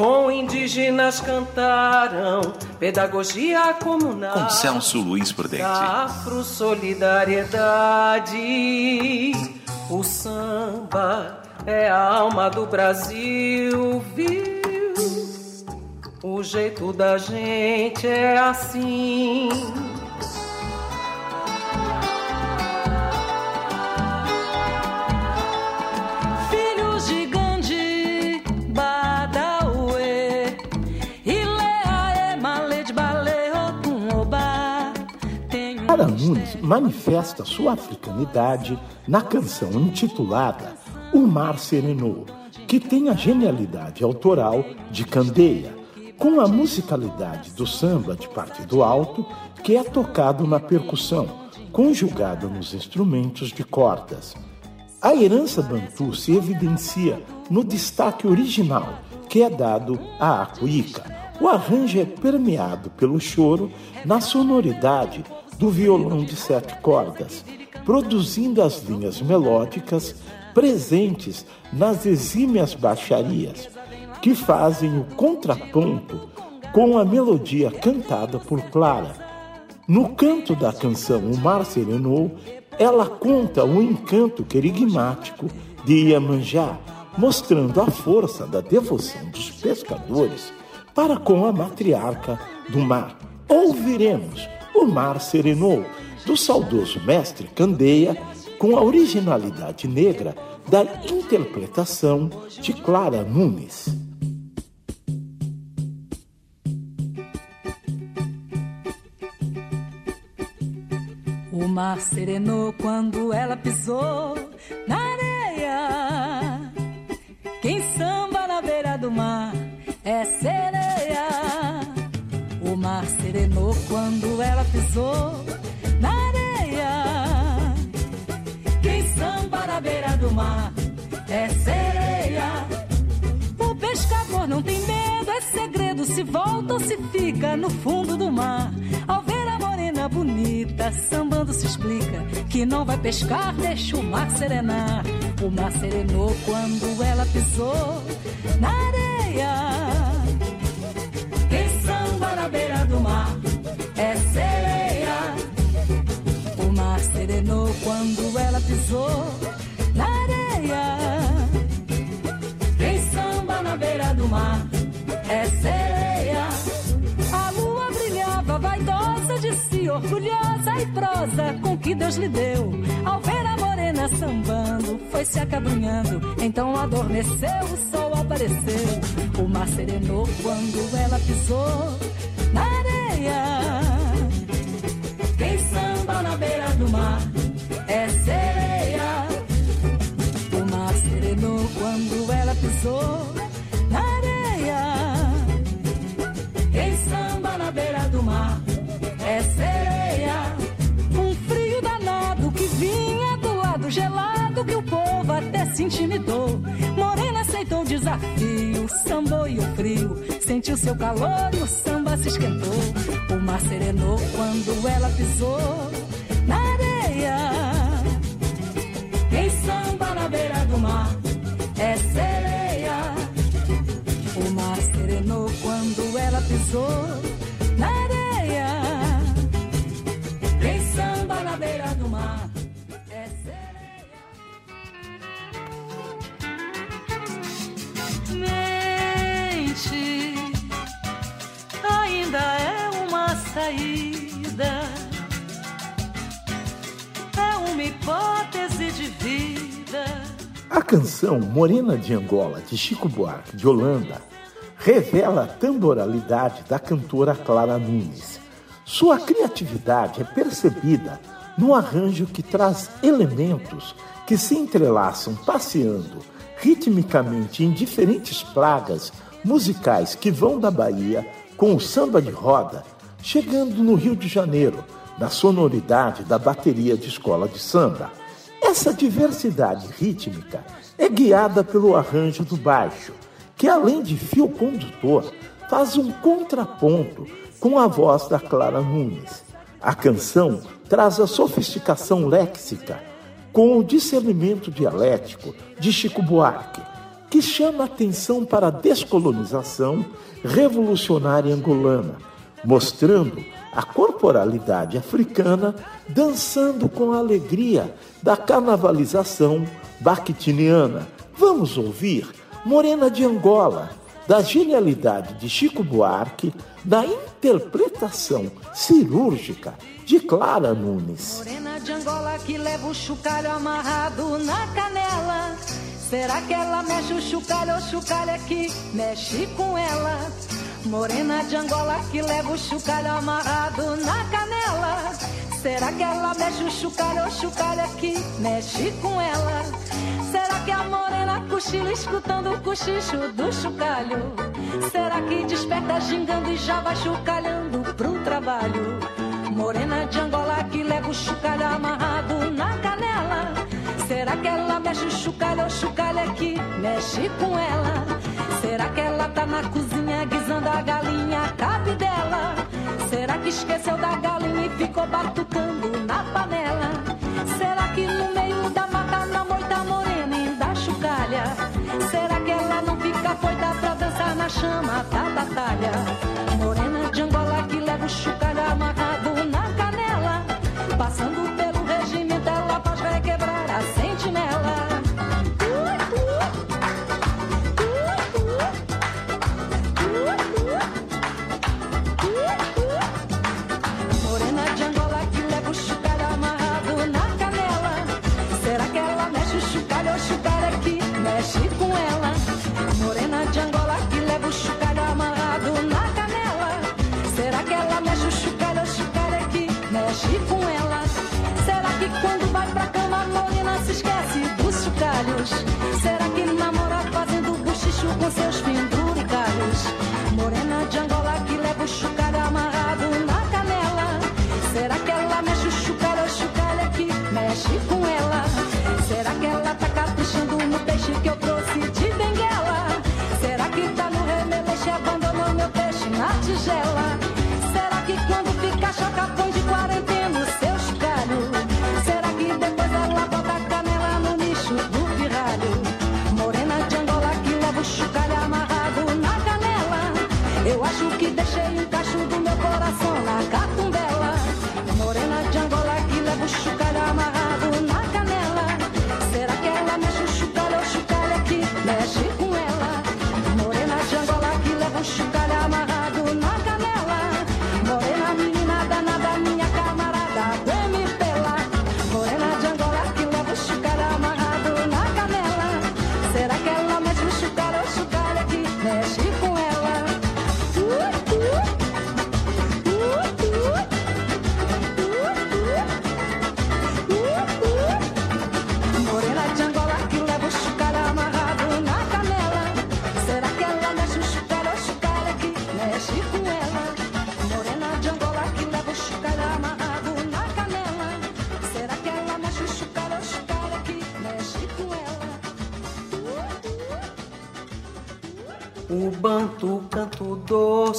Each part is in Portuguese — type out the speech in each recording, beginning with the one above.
com indígenas cantaram pedagogia comunal. Luiz Prudente. Afro solidariedade, o samba é a alma do Brasil, viu? O jeito da gente é assim. Clara Nunes manifesta sua africanidade na canção intitulada O Mar Serenou, que tem a genialidade autoral de Candeia, com a musicalidade do samba de partido alto, que é tocado na percussão, conjugado nos instrumentos de cordas. A herança bantu se evidencia no destaque original, que é dado à acuíca. O arranjo é permeado pelo choro na sonoridade do violão de sete cordas, produzindo as linhas melódicas presentes nas exímias baixarias, que fazem o contraponto com a melodia cantada por Clara. No canto da canção O Mar Serenou, ela conta o encanto querigmático de Iemanjá, mostrando a força da devoção dos pescadores para com a matriarca do mar. Ouviremos o Mar Serenou, do saudoso mestre Candeia, com a originalidade negra da interpretação de Clara Nunes. O mar serenou quando ela pisou na areia. Quando ela pisou na areia. Quem samba na beira do mar é sereia. O pescador não tem medo, é segredo. Se volta ou se fica no fundo do mar. Ao ver a morena bonita, sambando se explica que não vai pescar, deixa o mar serenar. O mar serenou quando ela pisou na areia na beira do mar é sereia. O mar serenou quando ela pisou na areia. Quem samba na beira do mar é sereia. A lua brilhava, vaidosa de si, orgulhosa e prosa com que Deus lhe deu. Ao ver a morena sambando, foi se acabrunhando. Então adormeceu, o sol apareceu. O mar serenou quando ela pisou serenou quando ela pisou na areia. Quem samba na beira do mar é sereia. Um frio danado que vinha do lado gelado que o povo até se intimidou. Morena aceitou o desafio, sambou e o frio sentiu seu calor e o samba se esquentou. O mar serenou quando ela pisou pisou na areia. Quem samba na beira do mar é. Mente ainda é uma saída, é uma hipótese de vida. A canção Morena de Angola, de Chico Buarque de Holanda, revela a tamboralidade da cantora Clara Nunes. Sua criatividade é percebida no arranjo que traz elementos que se entrelaçam passeando ritmicamente em diferentes pragas musicais que vão da Bahia com o samba de roda, chegando no Rio de Janeiro, na sonoridade da bateria de escola de samba. Essa diversidade rítmica é guiada pelo arranjo do baixo, que além de fio condutor, faz um contraponto com a voz da Clara Nunes. A canção traz a sofisticação léxica com o discernimento dialético de Chico Buarque, que chama atenção para a descolonização revolucionária angolana, mostrando a corporalidade africana dançando com a alegria da carnavalização bactiniana. Vamos ouvir Morena de Angola, da genialidade de Chico Buarque, da interpretação cirúrgica de Clara Nunes. Morena de Angola que leva o chocalho amarrado na canela. Será que ela mexe o chocalho ou chocalho é que mexe com ela? Morena de Angola que leva o chocalho amarrado na canela. Será que ela mexe o chocalho ou o chocalho é mexe com ela? Será que a morena cochila escutando o cochicho do chocalho? Será que desperta gingando e já vai chocalhando pro trabalho? Morena de Angola que leva o chocalho amarrado na canela. Será que ela mexe o chocalho ou o chocalho é mexe com ela? Será que ela tá na cozinha guisando a galinha cabe dela? Será que esqueceu da galinha e ficou batucando na panela? Será que no meio da mata na moita morena e da chocalha? Será que ela não fica foita pra dançar na chama da batalha? Morena de Angola que leva o chocalho seus penduricalhos? Morena de Angola que leva o chocalho amarrado na canela. Será que ela mexe o chocalho ou chocalho é que mexe com ela? Será que ela tá caprichando no peixe que eu trouxe de Benguela? Será que tá no remeleixo e abandonou meu peixe na tigela? Será que quando fica choca põe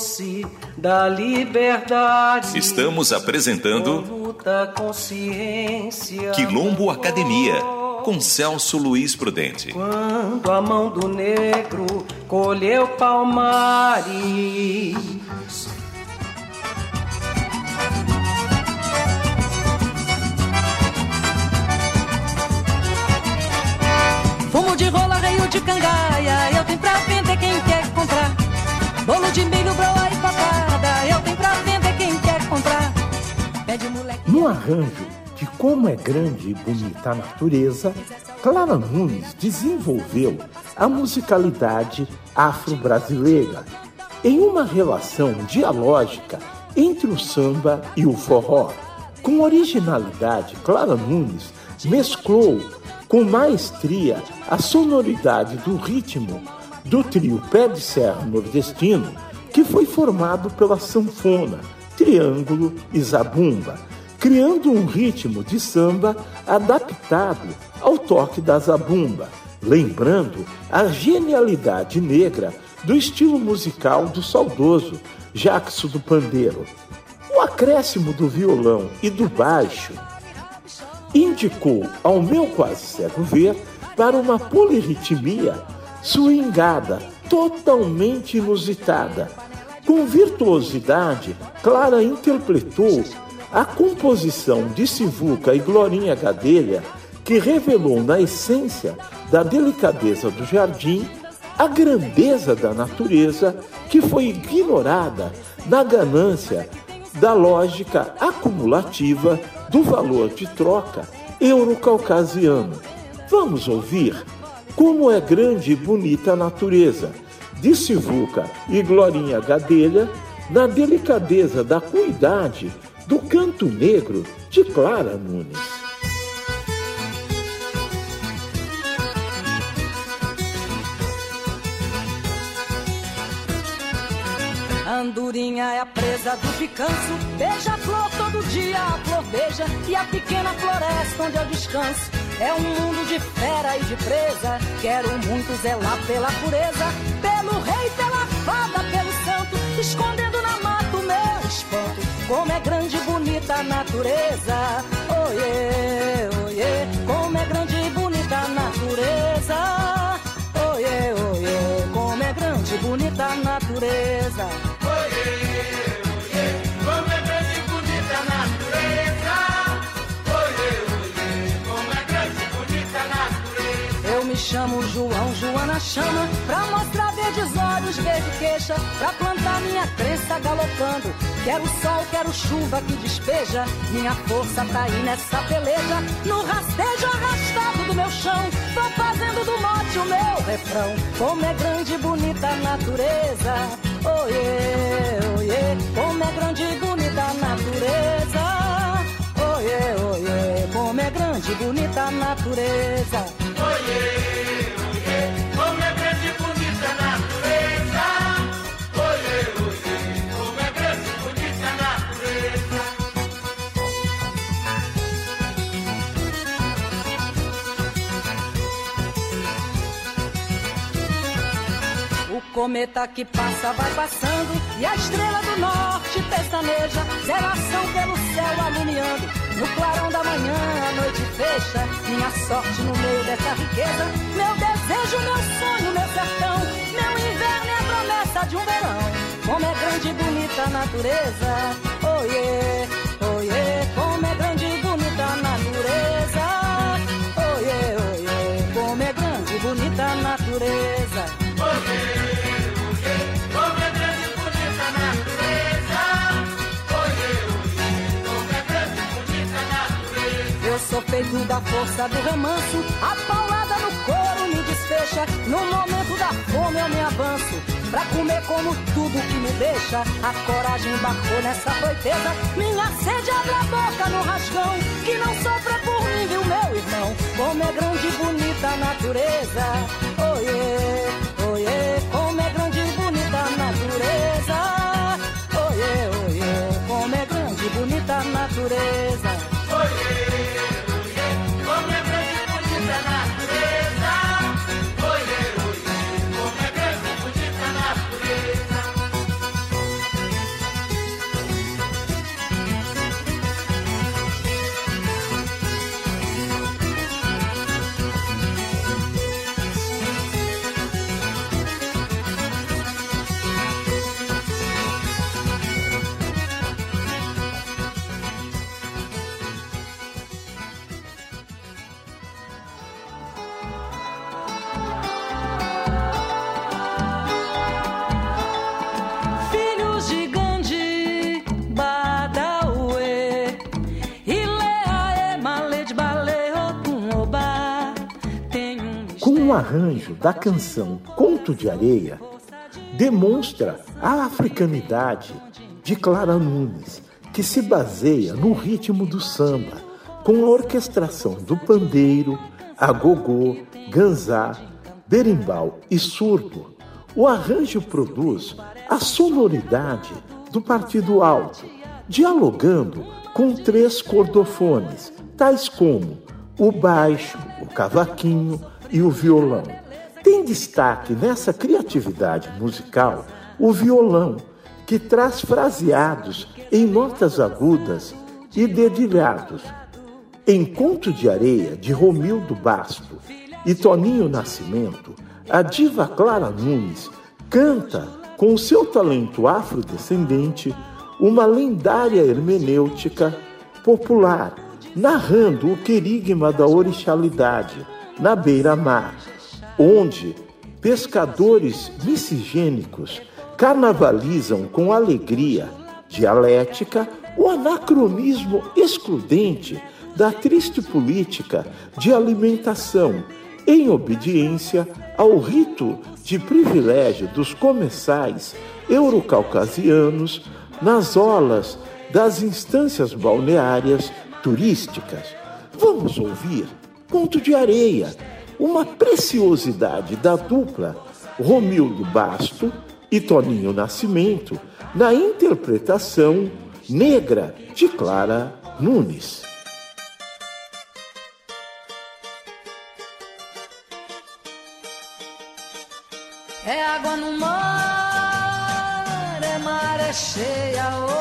doce da liberdade. Estamos apresentando luta, consciência. Quilombo Academia, com Celso Luiz Prudente. Quando a mão do negro colheu palmares. Fumo de rola, reio de cangaia, arranjo de Como é Grande e Bonita a Natureza, Clara Nunes desenvolveu a musicalidade afro-brasileira em uma relação dialógica entre o samba e o forró. Com originalidade, Clara Nunes mesclou com maestria a sonoridade do ritmo do trio Pé de Serra Nordestino, que foi formado pela sanfona, triângulo e zabumba, criando um ritmo de samba adaptado ao toque da zabumba, lembrando a genialidade negra do estilo musical do saudoso Jackson do Pandeiro. O acréscimo do violão e do baixo indicou ao meu quase cego ver para uma polirritmia swingada, totalmente inusitada. Com virtuosidade, Clara interpretou a composição de Sivuca e Glorinha Gadelha, que revelou na essência da delicadeza do jardim a grandeza da natureza que foi ignorada na ganância da lógica acumulativa do valor de troca eurocaucasiano. Vamos ouvir como é grande e bonita a natureza, de Sivuca e Glorinha Gadelha, na delicadeza da cuidade do canto negro de Clara Nunes. Andorinha é a presa do picanço, beija a flor todo dia, a flor beija e a pequena floresta onde eu descanso. É um mundo de fera e de presa, quero muito zelar pela pureza, pelo rei, pela fada, pelo santo, escondendo espanto. Como é grande e bonita a natureza, oiê, oiê, como é grande e bonita a natureza, oiê, oiê, como é grande e bonita a natureza. chamo João, chama Pra mostrar verdes olhos, verde queixa Pra plantar minha crença galopando. Quero sol, quero chuva que despeja Minha força tá aí nessa peleja. No rastejo arrastado do meu chão Tô fazendo do mote o meu refrão. Como é grande e bonita a natureza. Oiê, oiê Como é grande e bonita a natureza. Oiê, oiê Como é grande e bonita a natureza cometa que passa vai passando e a estrela do norte pestaneja, zelação pelo céu alumiando. No clarão da manhã a noite fecha, minha sorte no meio dessa riqueza, meu desejo, meu sonho, meu sertão, meu inverno é a promessa de um verão. Como é grande e bonita a natureza, oh yeah, da força do remanso, a paulada no couro me desfecha. No momento da fome eu me avanço, pra comer como tudo que me deixa. A coragem embarcou nessa coiteza, minha sede abre a boca no rasgão. Que não sofra por mim, viu, meu irmão? Como é grande e bonita a natureza. Arranjo da canção Conto de Areia demonstra a africanidade de Clara Nunes, que se baseia no ritmo do samba, com a orquestração do pandeiro, agogô, ganzá, berimbau e surdo, o arranjo produz a sonoridade do partido alto, dialogando com três cordofones, tais como o baixo, o cavaquinho e o violão. Tem destaque nessa criatividade musical o violão, que traz fraseados em notas agudas e dedilhados. Em Conto de Areia, de Romildo Basto e Toninho Nascimento, a diva Clara Nunes canta, com seu talento afrodescendente, uma lendária hermenêutica popular, narrando o querigma da orixalidade na beira-mar, onde pescadores miscigênicos carnavalizam com alegria dialética o anacronismo excludente da triste política de alimentação em obediência ao rito de privilégio dos comensais eurocaucasianos nas olas das instâncias balneárias turísticas. Vamos ouvir Conto de Areia, uma preciosidade da dupla Romildo Basto e Toninho Nascimento na interpretação negra de Clara Nunes. É água no mar, é maré cheia, oi,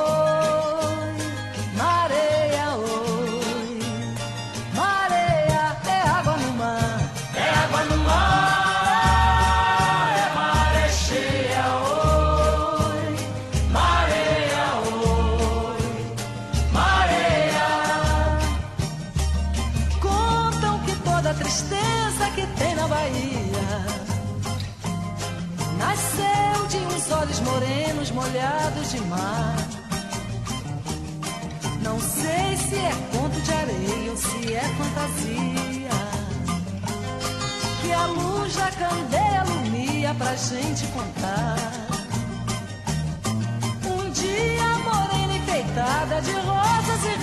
fantasia. Que a luz da candeia alumia pra gente contar. Um dia morena enfeitada de rosas e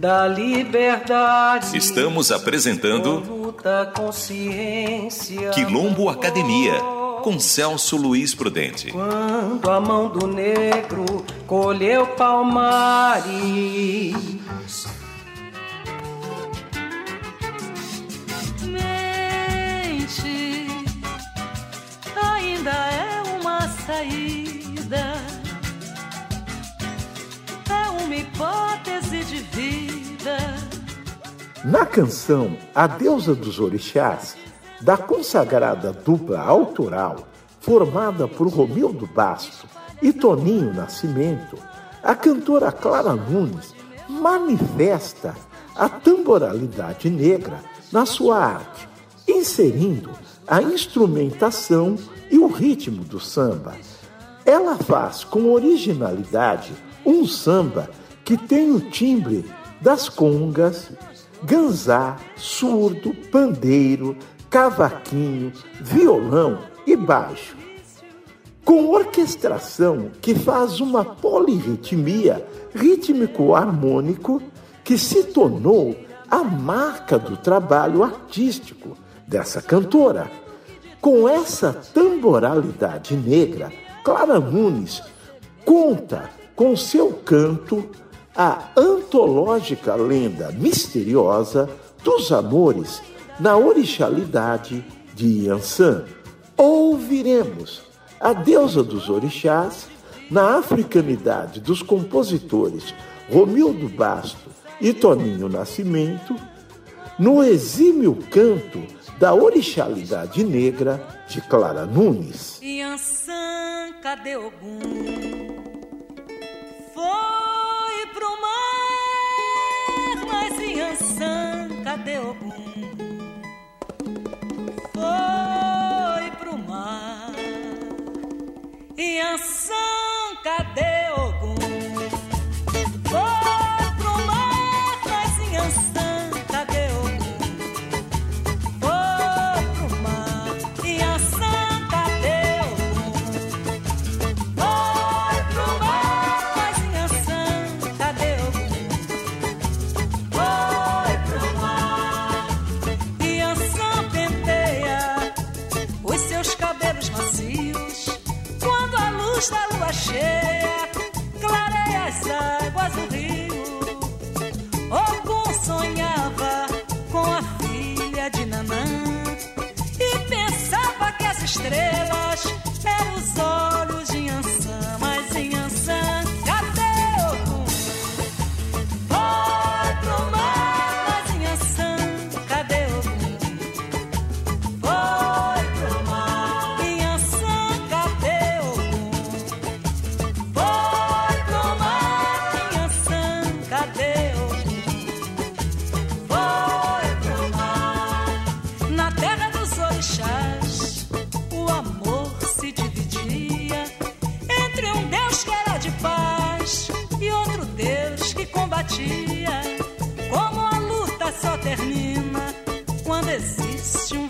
da liberdade. Estamos apresentando luta consciência. Quilombo Academia com Celso Luiz Prudente. Quando a mão do negro colheu palmares. Mente ainda é uma saída uma hipótese de vida. Na canção A Deusa dos Orixás, da consagrada dupla autoral, formada por Romildo Basto e Toninho Nascimento, a cantora Clara Nunes manifesta a tamboralidade negra na sua arte, inserindo a instrumentação e o ritmo do samba. Ela faz com originalidade um samba que tem o timbre das congas, ganzá, surdo, pandeiro, cavaquinho, violão e baixo. Com orquestração que faz uma polirritmia rítmico-harmônico que se tornou a marca do trabalho artístico dessa cantora. Com essa tamboralidade negra, Clara Nunes conta com seu canto a antológica lenda misteriosa dos amores na orixalidade de Yansan. Ouviremos a deusa dos orixás na africanidade dos compositores Romildo Basto e Toninho Nascimento, no exímio canto da orixalidade negra de Clara Nunes. Yansan, cadê Ogum? Foi mar, mas em Ansan, cadê Ogum? Doce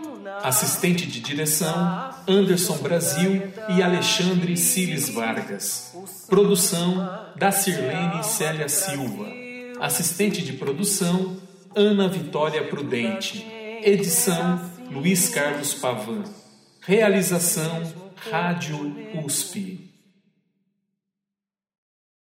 Assistente de direção: Anderson Brasil e Alexandre Cires Vargas. Produção: da Sirlene Célia Silva. Assistente de produção: Ana Vitória Prudente. Edição Luiz Carlos Pavan. Realização Rádio USP.